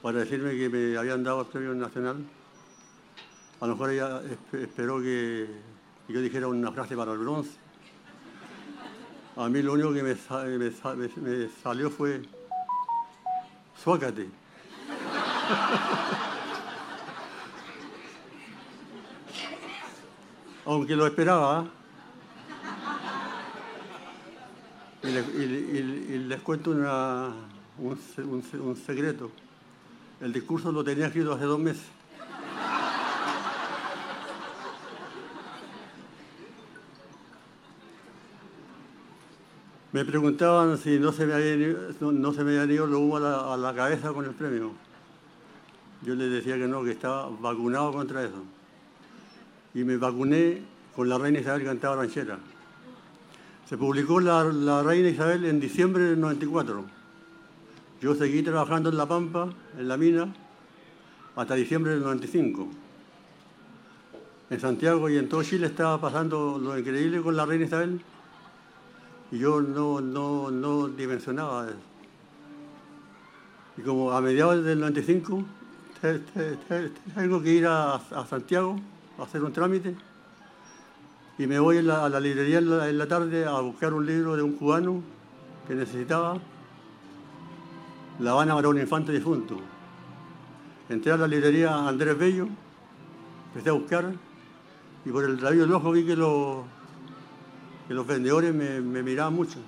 para decirme que me habían dado el Premio Nacional, a lo mejor ella esperó que yo dijera una frase para el bronce a mí lo único que me, salió fue, suácate. Aunque lo esperaba. Y, les cuento un secreto. El discurso lo tenía escrito hace dos meses. Me preguntaban si no se me había no, se me había ido lo humo a la, cabeza con el premio. Yo les decía que no, que estaba vacunado contra eso. Y me vacuné con la reina Isabel cantaba ranchera. Se publicó la, la, reina Isabel en diciembre del 94. Yo seguí trabajando en La Pampa, en la mina, hasta diciembre del 95. En Santiago y en todo Chile estaba pasando lo increíble con la reina Isabel y yo no, no, no dimensionaba eso. Y como a mediados del 95 tengo que ir a, Santiago a hacer un trámite y me voy a la librería en la, tarde a buscar un libro de un cubano que necesitaba, La Habana para un infante difunto. Entré a la librería Andrés Bello, empecé a buscar y por el rabillo del ojo vi que lo, que los vendedores me, miraban mucho.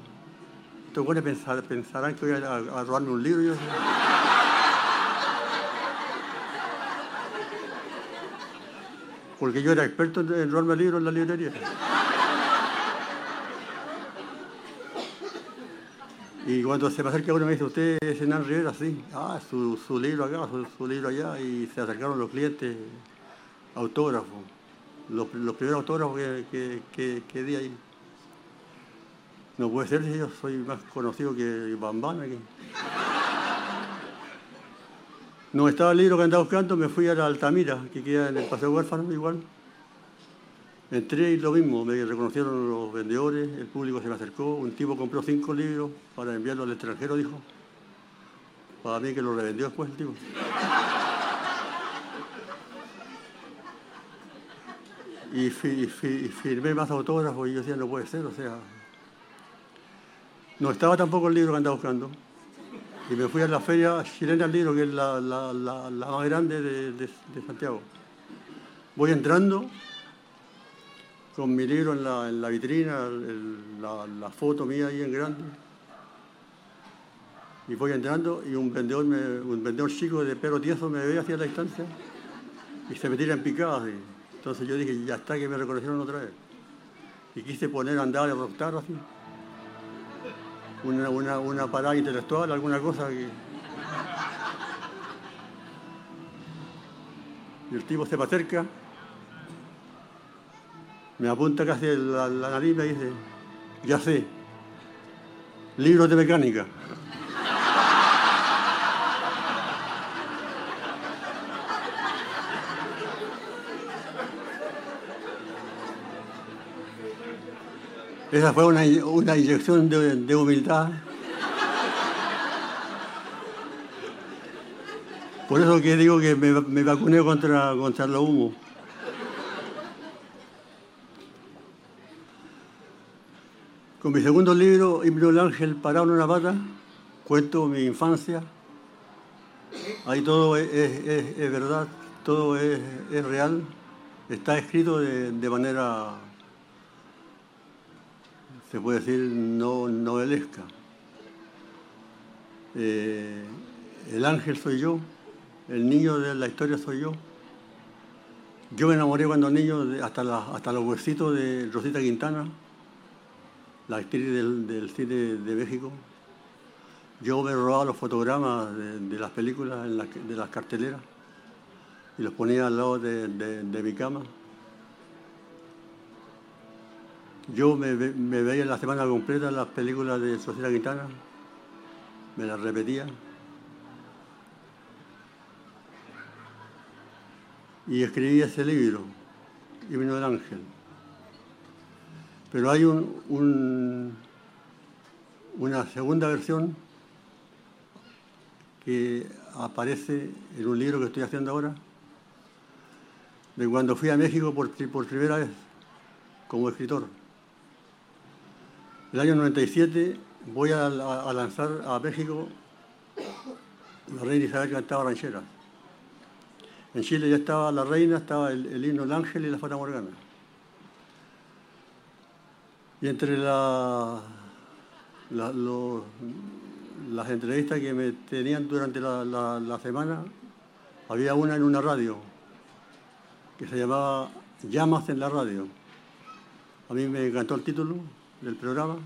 Estos pensarán que voy a, robarme un libro. Porque yo era experto en robarme libros en la librería. Y cuando se me acerca uno me dice, usted es Hernán Rivera, sí. Ah, su, libro acá, su, libro allá. Y se acercaron los clientes, autógrafos. los, primeros autógrafos que, que, di ahí. No puede ser yo soy más conocido que Bambán aquí. No estaba el libro que andaba buscando, me fui a la Altamira, que queda en el Paseo Huérfano igual. Entré y lo mismo, me reconocieron los vendedores, el público se me acercó, un tipo compró cinco libros para enviarlo al extranjero, dijo. Para mí que lo revendió después el tipo. Y, firmé más autógrafos y yo decía, no puede ser, o sea. No estaba tampoco el libro que andaba buscando. Y me fui a la feria chilena del libro, que es la, más grande de, Santiago. Voy entrando con mi libro en la, vitrina, la, foto mía ahí en grande. Y voy entrando y un vendedor, un vendedor chico de pelo tieso me ve hacia la distancia y se me tira en picadas. entonces yo dije, ya está que me reconocieron otra vez. Y quise poner andar de rotar así una, una, una parada intelectual, alguna cosa que... Y el tipo se me acerca, me apunta casi la, la nariz y me dice, ya sé, libros de mecánica. Esa fue una, una inyección de, humildad. Por eso que digo que me, vacuné contra, contra los humos. Con mi segundo libro, Himno del Ángel parado en una pata, cuento mi infancia. Ahí todo es, verdad, todo es, real. Está escrito de manera se puede decir, no novelesca. Eh, el ángel soy yo, el niño de la historia soy yo. Yo me enamoré cuando niño hasta, hasta los huesitos de Rosita Quintana, la actriz del, cine de México. Yo me robaba los fotogramas de, las películas, de las carteleras, y los ponía al lado de mi cama. Yo me, veía la semana completa las películas de Sociedad Quintana, me las repetía. Y escribí ese libro, Himno del Ángel. Pero hay un, una segunda versión que aparece en un libro que estoy haciendo ahora, de cuando fui a México por primera vez como escritor. El año 97 voy a, lanzar a México la reina Isabel cantaba ranchera. En Chile ya estaba la reina, estaba el, himno del ángel y la fata morgana. Y entre las entrevistas que me tenían durante la, semana, había una en una radio que se llamaba Llamas en la radio. A mí me encantó el título, del programa,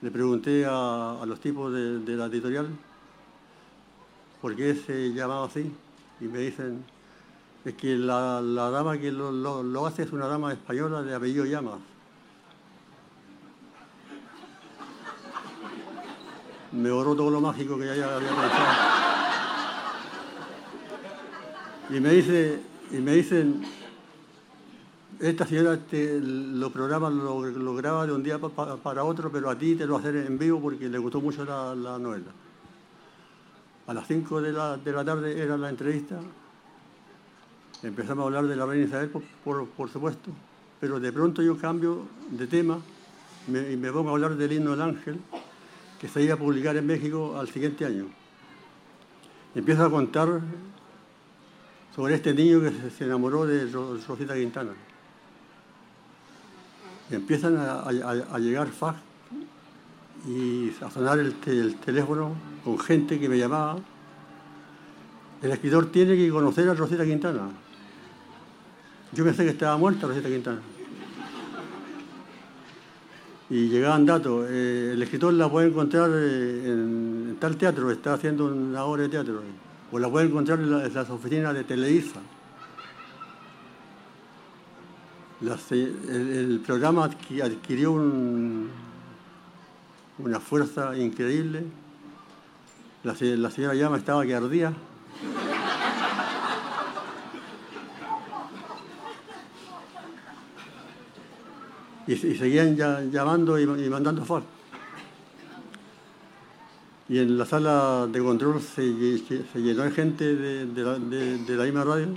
le pregunté a, los tipos de, la editorial por qué se llamaba así y me dicen es que la, dama que lo, hace es una dama española de apellido Llamas. Me borró todo lo mágico que ya había pensado. Y me dice, y me dicen, esta señora te, lo programa, lo, graba de un día para otro, pero a ti te lo hacer en vivo porque le gustó mucho la, novela. A las 5 de la, tarde era la entrevista. Empezamos a hablar de la reina Isabel, por, supuesto, pero de pronto yo cambio de tema y me pongo a hablar del himno del ángel, que se iba a publicar en México al siguiente año. empiezo a contar sobre este niño que se enamoró de Rosita Quintana empiezan a, llegar fax y a sonar el, teléfono con gente que me llamaba. El escritor tiene que conocer a Rosita Quintana. Yo pensé que estaba muerta Rosita Quintana. Y llegaban datos. Eh, el escritor la puede encontrar eh, en, tal teatro, está haciendo una obra de teatro. O la puede encontrar en, las oficinas de Televisa. El, programa adquirió una fuerza increíble. La, señora Llama estaba que ardía. Y, seguían llamando y, mandando fax. Y en la sala de control se, llenó de gente de, la, de la misma radio.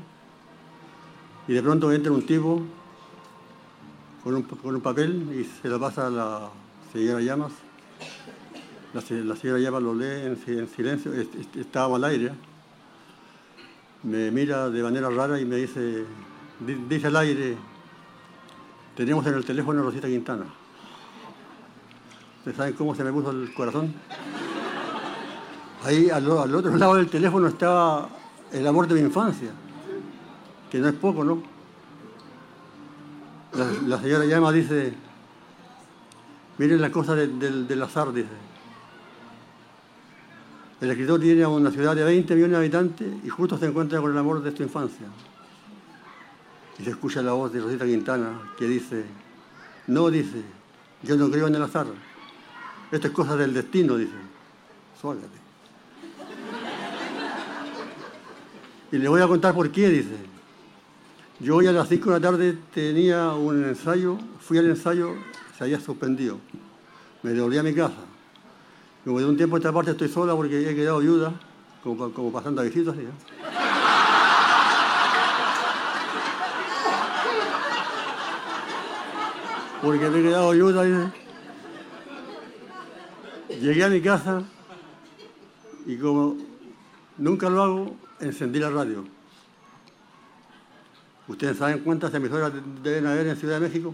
Y de pronto entra un tipo con un, papel y se lo pasa a la señora Llamas. La, señora Llamas lo lee en, silencio, estaba al aire. Me mira de manera rara y me dice, dice al aire, tenemos en el teléfono Rosita Quintana. ¿Ustedes saben cómo se me puso el corazón? Ahí al, al otro lado del teléfono estaba el amor de mi infancia, que no es poco, ¿no? La, señora Llama dice, miren la cosa del azar, dice. El escritor tiene una ciudad de 20 millones de habitantes y justo se encuentra con el amor de su infancia. Y se escucha la voz de Rosita Quintana que dice, no, dice, yo no creo en el azar. Esto es cosa del destino, dice. Suágate. Y le voy a contar por qué, dice. Yo hoy a las 5 de la tarde tenía un ensayo, fui al ensayo, se había suspendido. Me devolví a mi casa. Como de un tiempo a esta parte estoy sola porque he quedado viuda, como, pasando a visitas. Porque me he quedado viuda. Llegué a mi casa y como nunca lo hago, encendí la radio. ¿Ustedes saben cuántas emisoras deben haber en Ciudad de México?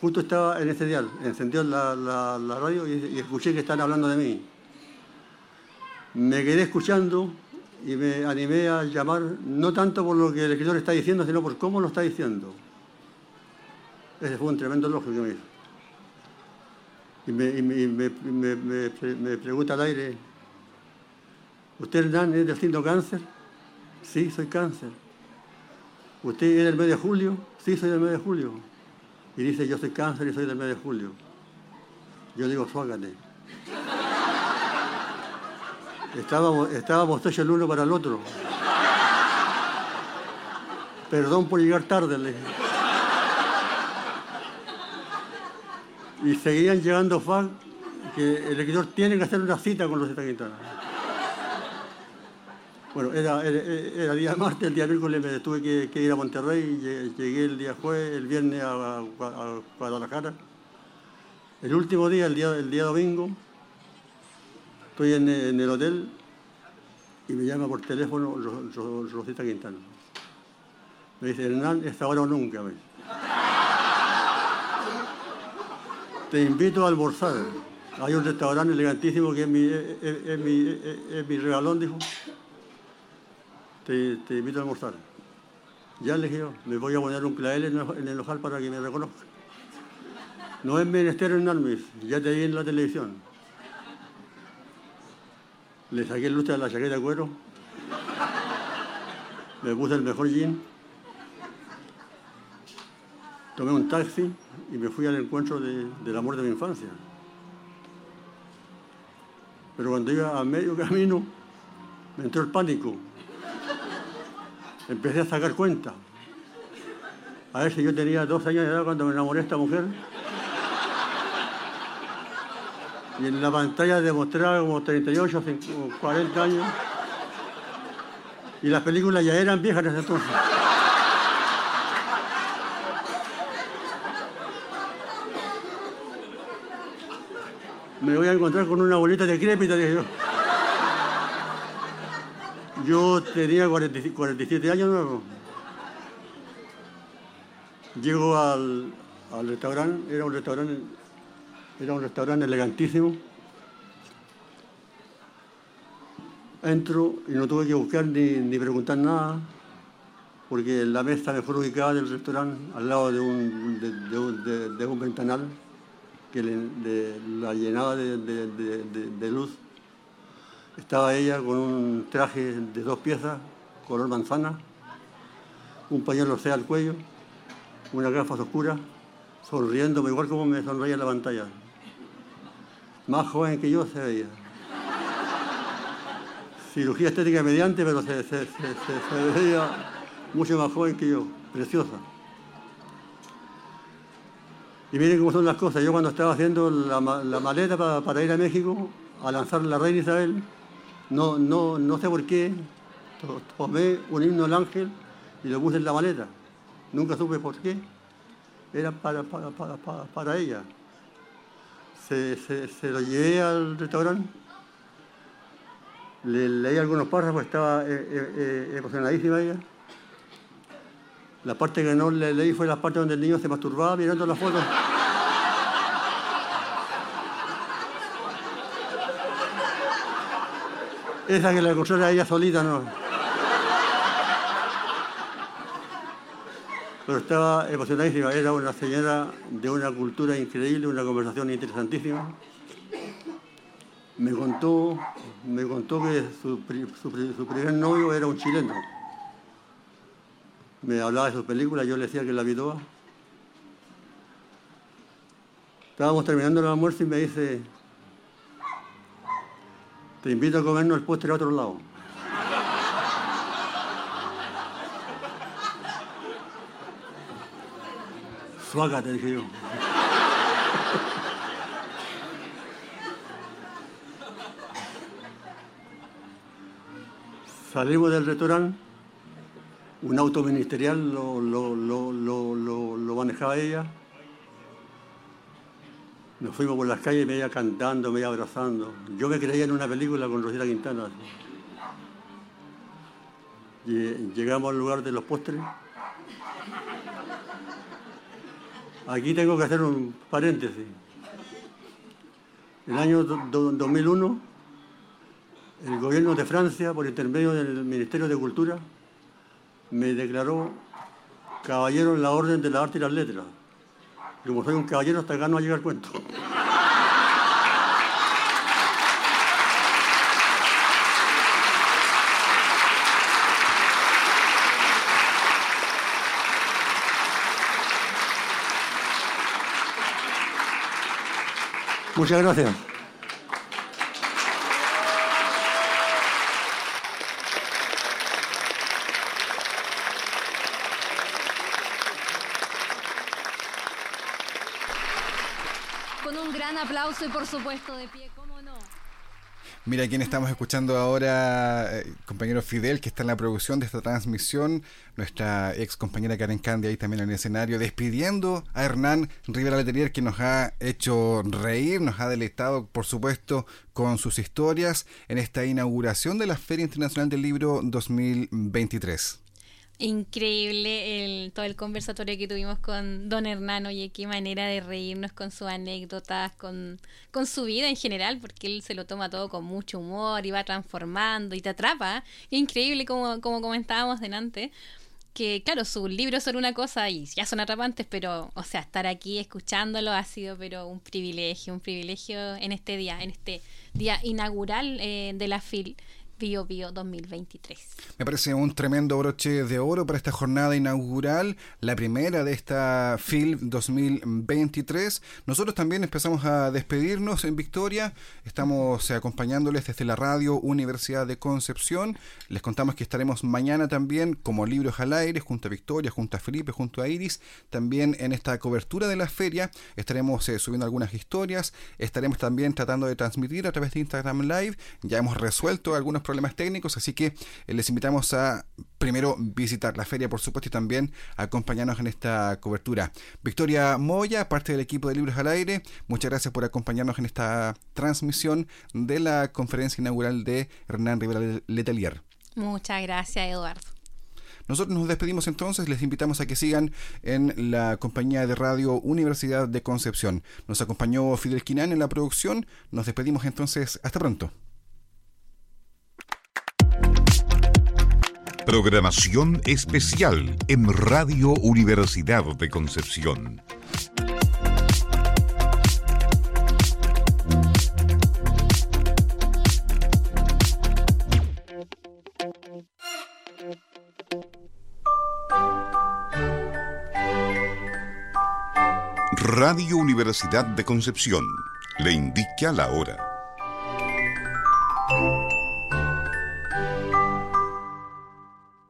Justo estaba en ese dial, encendió la, radio y, escuché que están hablando de mí. Me quedé escuchando y me animé a llamar, no tanto por lo que el escritor está diciendo, sino por cómo lo está diciendo. Ese fue un tremendo elogio que me hizo. Y me, pregunta al aire, ¿usted Hernán es del cáncer? Sí, soy cáncer. ¿Usted es del mes de julio? Sí, soy del mes de julio. Y dice, yo soy cáncer y soy del mes de julio. Yo digo, suágate. Estábamos, estábamos todos el uno para el otro. Perdón por llegar tarde, le Y seguían llegando fans que el escritor tiene que hacer una cita con los Quintana. Bueno, era, era, día martes, el día miércoles me tuve que, ir a Monterrey, llegué el día jueves, el viernes a, Guadalajara. El último día, el día, domingo, estoy en, el hotel y me llama por teléfono Rosita Quintana. Me dice, Hernán, esta hora o nunca. Te invito a almorzar. Hay un restaurante elegantísimo que es mi, es mi regalón, dijo te, invito a almorzar. Ya le dije me voy a poner un clavel en el ojal para que me reconozca. No es menester en Armis, ya te vi en la televisión. Le saqué el lustre a la chaqueta de cuero, me puse el mejor jean, tomé un taxi y me fui al encuentro del amor de mi infancia. Pero cuando iba a medio camino, me entró el pánico empecé a sacar cuenta. A ver si yo tenía dos años de edad cuando me enamoré de esta mujer. Y en la pantalla demostraba como 38, 40 años. Y las películas ya eran viejas en ese entonces. Me voy a encontrar con una bolita decrépita, dije yo. Yo tenía 47 años, Llego al, restaurante, era un restaurante, era un restaurante elegantísimo. Entro y no tuve que buscar ni, preguntar nada, porque la mesa mejor ubicada del restaurante, al lado de un, de, un ventanal que la llenaba de luz estaba ella con un traje de dos piezas, color manzana, un pañuelo sea al cuello, unas gafas oscuras, sonriendo, igual como me sonreía en la pantalla. Más joven que yo se veía. Cirugía estética mediante, pero se, veía mucho más joven que yo, preciosa. Y miren cómo son las cosas. Yo cuando estaba haciendo la, maleta para, ir a México, a lanzar la reina Isabel, no, no, no sé por qué, tomé un himno al ángel y lo puse en la maleta. Nunca supe por qué. Era para, para, ella. Se, lo llevé al restaurante, le leí algunos párrafos, estaba eh, eh, eh, emocionadísima ella. La parte que no le leí fue la parte donde el niño se masturbaba mirando la foto. Esa que la encontré a ella solita, no. Pero estaba emocionadísima. Era una señora de una cultura increíble, una conversación interesantísima. Me contó, me contó que su, primer novio era un chileno. Me hablaba de sus películas, yo le decía que la vi toda. Estábamos terminando el almuerzo y me dice, te invito a comernos el postre a otro lado. te dije yo. Salimos del restaurante, un auto ministerial lo, manejaba ella. Nos fuimos por las calles, me iba cantando, me iba abrazando. Yo me creía en una película con Rosita Quintana. Llegamos al lugar de los postres. Aquí tengo que hacer un paréntesis. En el año 2001, el gobierno de Francia, por intermedio del Ministerio de Cultura, me declaró caballero en la Orden de la Arte y las Letras. Como soy un caballero, hasta acá no llega el cuento. Muchas gracias. Con un gran por supuesto de pie. Mira quién estamos escuchando ahora, eh, compañero Fidel, que está en la producción de esta transmisión, nuestra ex compañera Karen Candy ahí también en el escenario, despidiendo a Hernán Rivera Letelier, que nos ha hecho reír, nos ha deleitado, por supuesto, con sus historias en esta inauguración de la Feria Internacional del Libro 2023. Increíble el, todo el conversatorio que tuvimos con don Hernán, oye, qué manera de reírnos con sus anécdotas, con, con su vida en general, porque él se lo toma todo con mucho humor y va transformando y te atrapa. increíble como, como comentábamos delante, que claro, sus libros son una cosa y ya son atrapantes, pero, o sea, estar aquí escuchándolo ha sido pero un privilegio, un privilegio en este día, en este día inaugural eh, de la FIL Bio Bio 2023. Me parece un tremendo broche de oro para esta jornada inaugural, la primera de esta FIL 2023. Nosotros también empezamos a despedirnos en Victoria. Estamos acompañándoles desde la radio Universidad de Concepción. Les contamos que estaremos mañana también como libros al aire, junto a Victoria, junto a Felipe, junto a Iris. También en esta cobertura de la feria estaremos eh, subiendo algunas historias. Estaremos también tratando de transmitir a través de Instagram Live. Ya hemos resuelto algunos problemas técnicos, así que eh, les invitamos a primero visitar la feria, por supuesto, y también acompañarnos en esta cobertura. Victoria Moya, parte del equipo de Libros al Aire, muchas gracias por acompañarnos en esta transmisión de la conferencia inaugural de Hernán Rivera Letelier. Muchas gracias, Eduardo. Nosotros nos despedimos entonces, les invitamos a que sigan en la compañía de radio Universidad de Concepción. Nos acompañó Fidel Quinán en la producción, nos despedimos entonces, hasta pronto. Programación especial en Radio Universidad de Concepción. Radio Universidad de Concepción le indica la hora.